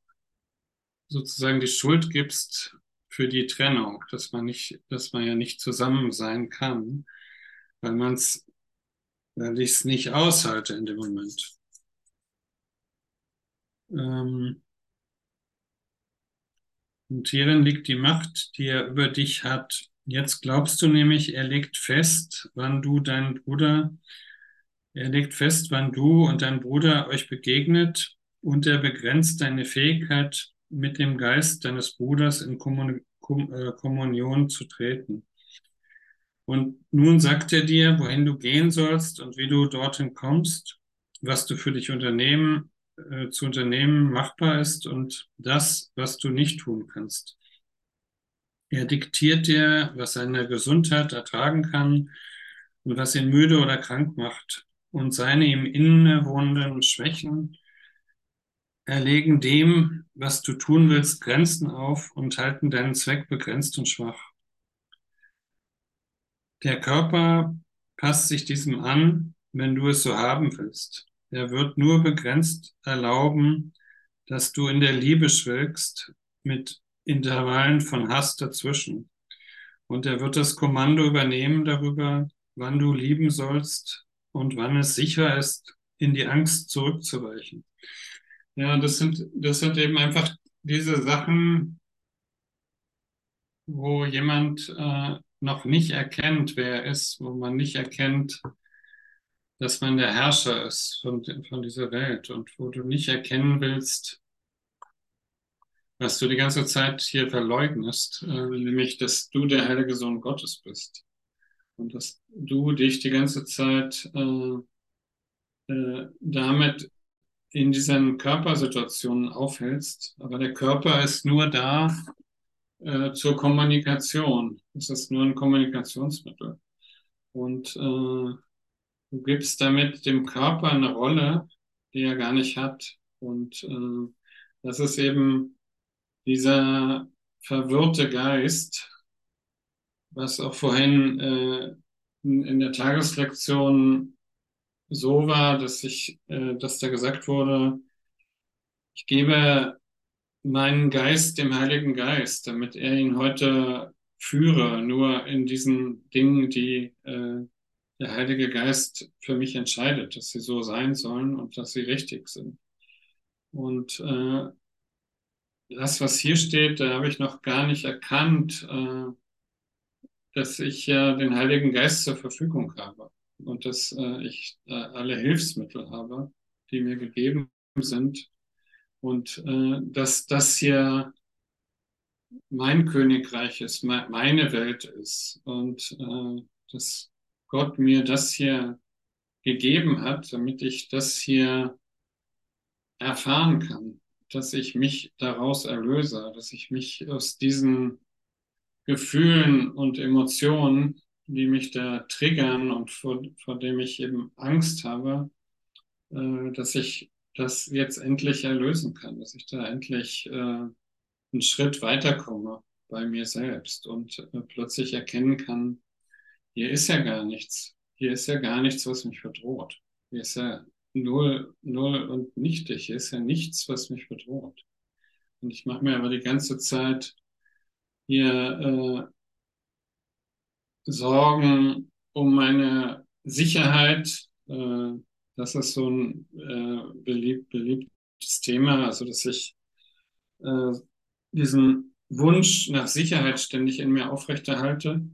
sozusagen die Schuld gibst für die Trennung, dass man nicht, dass man ja nicht zusammen sein kann, weil man es, weil ich es nicht aushalte in dem Moment. Ähm, und hierin liegt die Macht, die er über dich hat. Jetzt glaubst du nämlich, er legt fest, wann du deinen Bruder, er legt fest, wann du und dein Bruder euch begegnet und er begrenzt deine Fähigkeit, mit dem Geist deines Bruders in Kommun äh, Kommunion zu treten. Und nun sagt er dir, wohin du gehen sollst und wie du dorthin kommst, was du für dich unternehmen äh, zu unternehmen machbar ist und das, was du nicht tun kannst. Er diktiert dir, was seine Gesundheit ertragen kann und was ihn müde oder krank macht. Und seine ihm innewohnenden Schwächen erlegen dem, was du tun willst, Grenzen auf und halten deinen Zweck begrenzt und schwach. Der Körper passt sich diesem an, wenn du es so haben willst. Er wird nur begrenzt erlauben, dass du in der Liebe schwelgst mit Intervallen von Hass dazwischen. Und er wird das Kommando übernehmen darüber, wann du lieben sollst und wann es sicher ist, in die Angst zurückzuweichen. Ja, das sind, das sind eben einfach diese Sachen, wo jemand äh, noch nicht erkennt, wer er ist, wo man nicht erkennt, dass man der Herrscher ist von, von dieser Welt und wo du nicht erkennen willst, was du die ganze Zeit hier verleugnest, äh, nämlich, dass du der heilige Sohn Gottes bist und dass du dich die ganze Zeit äh, äh, damit in diesen Körpersituationen aufhältst. Aber der Körper ist nur da äh, zur Kommunikation. Es ist nur ein Kommunikationsmittel. Und äh, Du gibst damit dem Körper eine Rolle, die er gar nicht hat. Und äh, das ist eben dieser verwirrte Geist, was auch vorhin äh, in, in der Tageslektion so war, dass ich, äh, dass da gesagt wurde, ich gebe meinen Geist dem Heiligen Geist, damit er ihn heute führe, nur in diesen Dingen, die äh, der Heilige Geist für mich entscheidet, dass sie so sein sollen und dass sie richtig sind. Und äh, das, was hier steht, da habe ich noch gar nicht erkannt, äh, dass ich ja den Heiligen Geist zur Verfügung habe und dass äh, ich äh, alle Hilfsmittel habe, die mir gegeben sind und äh, dass das hier mein Königreich ist, me meine Welt ist und äh, dass Gott mir das hier gegeben hat, damit ich das hier erfahren kann, dass ich mich daraus erlöse, dass ich mich aus diesen Gefühlen und Emotionen, die mich da triggern und vor, vor dem ich eben Angst habe, äh, dass ich das jetzt endlich erlösen kann, dass ich da endlich äh, einen Schritt weiterkomme bei mir selbst und äh, plötzlich erkennen kann, hier ist ja gar nichts, hier ist ja gar nichts, was mich bedroht. Hier ist ja null, null und nichtig, hier ist ja nichts, was mich bedroht. Und ich mache mir aber die ganze Zeit hier äh, Sorgen um meine Sicherheit. Äh, das ist so ein äh, beliebt, beliebtes Thema, also dass ich äh, diesen Wunsch nach Sicherheit ständig in mir aufrechterhalte.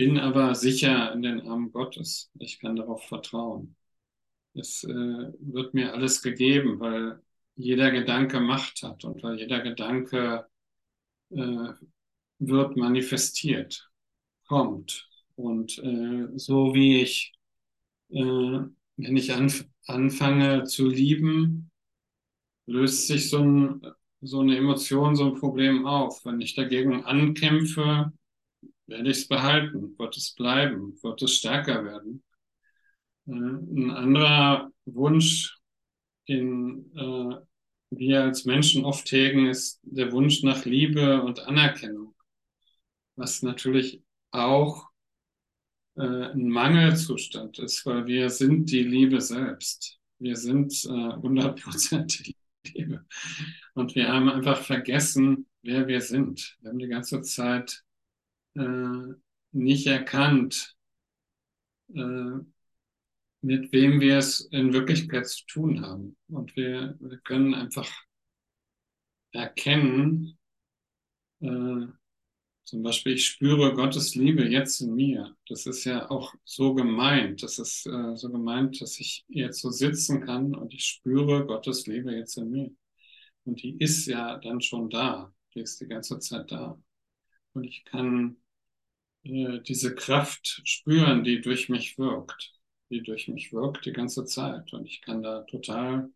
Bin aber sicher in den Armen Gottes. Ich kann darauf vertrauen. Es äh, wird mir alles gegeben, weil jeder Gedanke Macht hat und weil jeder Gedanke äh, wird manifestiert, kommt. Und äh, so wie ich, äh, wenn ich anf anfange zu lieben, löst sich so, ein, so eine Emotion, so ein Problem auf. Wenn ich dagegen ankämpfe, werde ich es behalten, wird es bleiben, wird es stärker werden. Äh, ein anderer Wunsch, den äh, wir als Menschen oft hegen, ist der Wunsch nach Liebe und Anerkennung was natürlich auch äh, ein Mangelzustand ist, weil wir sind die Liebe selbst. Wir sind hundertprozentig äh, Liebe. Und wir haben einfach vergessen, wer wir sind. Wir haben die ganze Zeit äh, nicht erkannt, äh, mit wem wir es in Wirklichkeit zu tun haben. Und wir, wir können einfach erkennen, äh, zum Beispiel, ich spüre Gottes Liebe jetzt in mir. Das ist ja auch so gemeint. Das ist äh, so gemeint, dass ich jetzt so sitzen kann und ich spüre Gottes Liebe jetzt in mir. Und die ist ja dann schon da. Die ist die ganze Zeit da. Und ich kann äh, diese Kraft spüren, die durch mich wirkt. Die durch mich wirkt die ganze Zeit. Und ich kann da total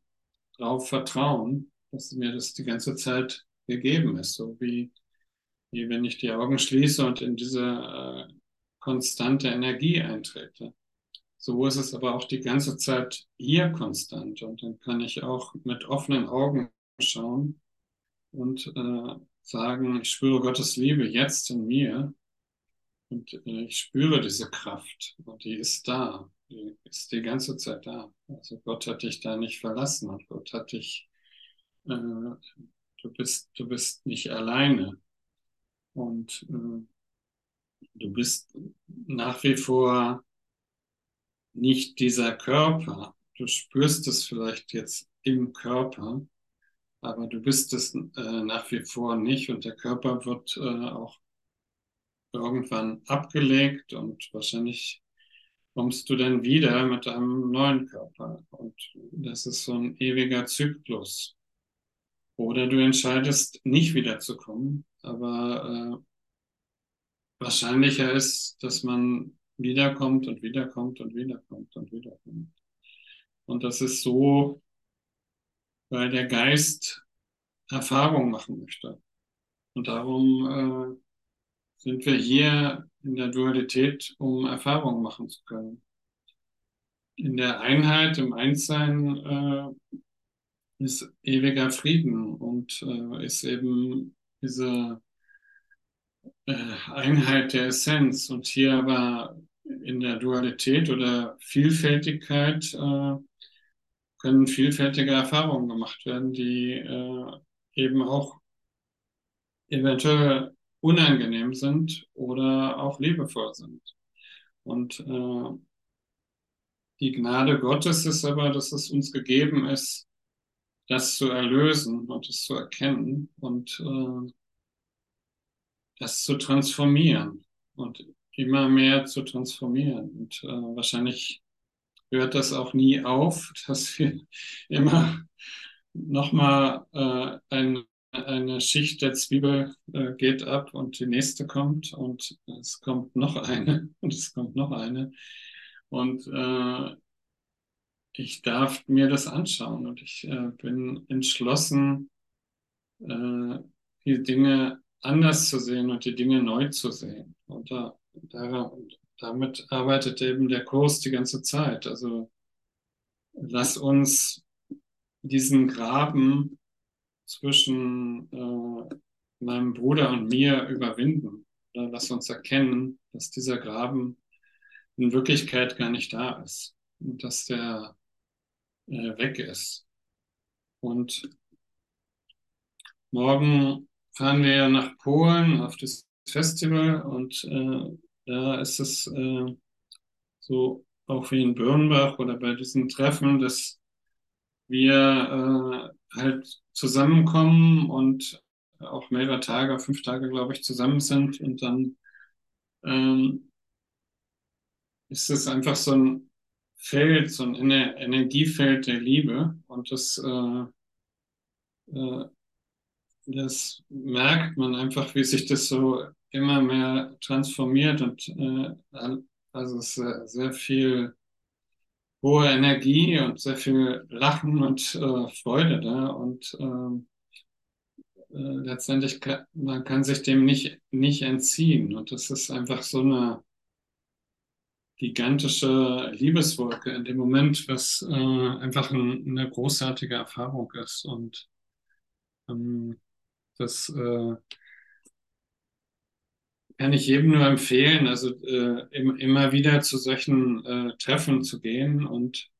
drauf vertrauen, dass mir das die ganze Zeit gegeben ist. So wie wie wenn ich die Augen schließe und in diese äh, konstante Energie eintrete. So ist es aber auch die ganze Zeit hier konstant und dann kann ich auch mit offenen Augen schauen und äh, sagen, ich spüre Gottes Liebe jetzt in mir und äh, ich spüre diese Kraft und die ist da, die ist die ganze Zeit da. Also Gott hat dich da nicht verlassen und Gott hat dich, äh, du bist, du bist nicht alleine. Und äh, du bist nach wie vor nicht dieser Körper. Du spürst es vielleicht jetzt im Körper, aber du bist es äh, nach wie vor nicht und der Körper wird äh, auch irgendwann abgelegt und wahrscheinlich kommst du dann wieder mit einem neuen Körper und das ist so ein ewiger Zyklus. Oder du entscheidest, nicht wiederzukommen, aber äh, wahrscheinlicher ist, dass man wiederkommt und wiederkommt und wiederkommt und wiederkommt. Und das ist so, weil der Geist Erfahrung machen möchte. Und darum äh, sind wir hier in der Dualität, um Erfahrung machen zu können. In der Einheit, im Einssein äh, ist ewiger Frieden und äh, ist eben diese äh, Einheit der Essenz. Und hier aber in der Dualität oder Vielfältigkeit äh, können vielfältige Erfahrungen gemacht werden, die äh, eben auch eventuell unangenehm sind oder auch liebevoll sind. Und äh, die Gnade Gottes ist aber, dass es uns gegeben ist, das zu erlösen und es zu erkennen und äh, das zu transformieren und immer mehr zu transformieren. Und äh, wahrscheinlich hört das auch nie auf, dass wir immer nochmal äh, ein, eine Schicht der Zwiebel äh, geht ab und die nächste kommt und es kommt noch eine und es kommt noch eine. Und äh, ich darf mir das anschauen und ich äh, bin entschlossen, äh, die Dinge anders zu sehen und die Dinge neu zu sehen. Und da, da, damit arbeitet eben der Kurs die ganze Zeit. Also lass uns diesen Graben zwischen äh, meinem Bruder und mir überwinden. Oder lass uns erkennen, dass dieser Graben in Wirklichkeit gar nicht da ist und dass der äh, weg ist. Und morgen fahren wir ja nach Polen auf das Festival und äh, da ist es äh, so auch wie in Birnbach oder bei diesen Treffen, dass wir äh, halt zusammenkommen und auch mehrere Tage, fünf Tage, glaube ich, zusammen sind und dann ähm, ist es einfach so ein Feld, so ein Ener Energiefeld der Liebe und das äh, äh, das merkt man einfach, wie sich das so immer mehr transformiert und äh, also es ist sehr viel hohe Energie und sehr viel Lachen und äh, Freude da und ähm, äh, letztendlich kann, man kann sich dem nicht nicht entziehen und das ist einfach so eine gigantische Liebeswolke in dem Moment, was äh, einfach ein, eine großartige Erfahrung ist und ähm, das äh, kann ich jedem nur empfehlen, also äh, im, immer wieder zu solchen äh, Treffen zu gehen und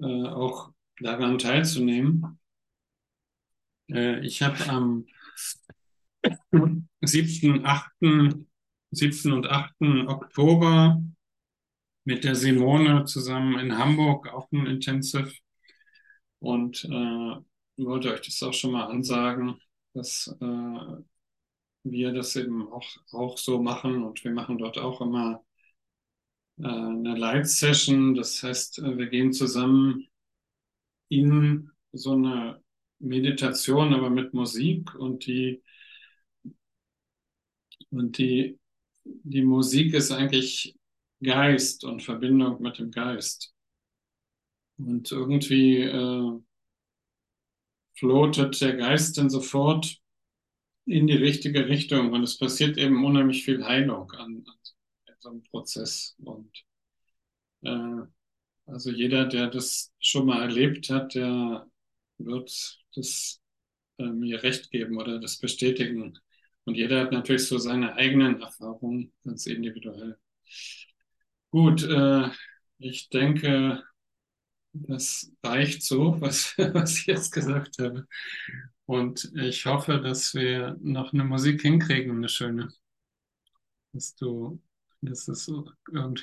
äh, auch daran teilzunehmen. Äh, ich habe am 7., 8., 7. und 8. Oktober mit der Simone zusammen in Hamburg auch ein Intensive und äh, wollte euch das auch schon mal ansagen dass äh, wir das eben auch, auch so machen und wir machen dort auch immer äh, eine Live-Session. Das heißt, äh, wir gehen zusammen in so eine Meditation, aber mit Musik und die und die die Musik ist eigentlich Geist und Verbindung mit dem Geist. Und irgendwie äh, floatet der Geist dann sofort in die richtige Richtung und es passiert eben unheimlich viel Heilung an, an so einem Prozess. Und äh, also jeder, der das schon mal erlebt hat, der wird das äh, mir recht geben oder das bestätigen. Und jeder hat natürlich so seine eigenen Erfahrungen, ganz individuell. Gut, äh, ich denke, das reicht so, was, was ich jetzt gesagt habe. Und ich hoffe, dass wir noch eine Musik hinkriegen, eine schöne. Dass du, dass es irgendwie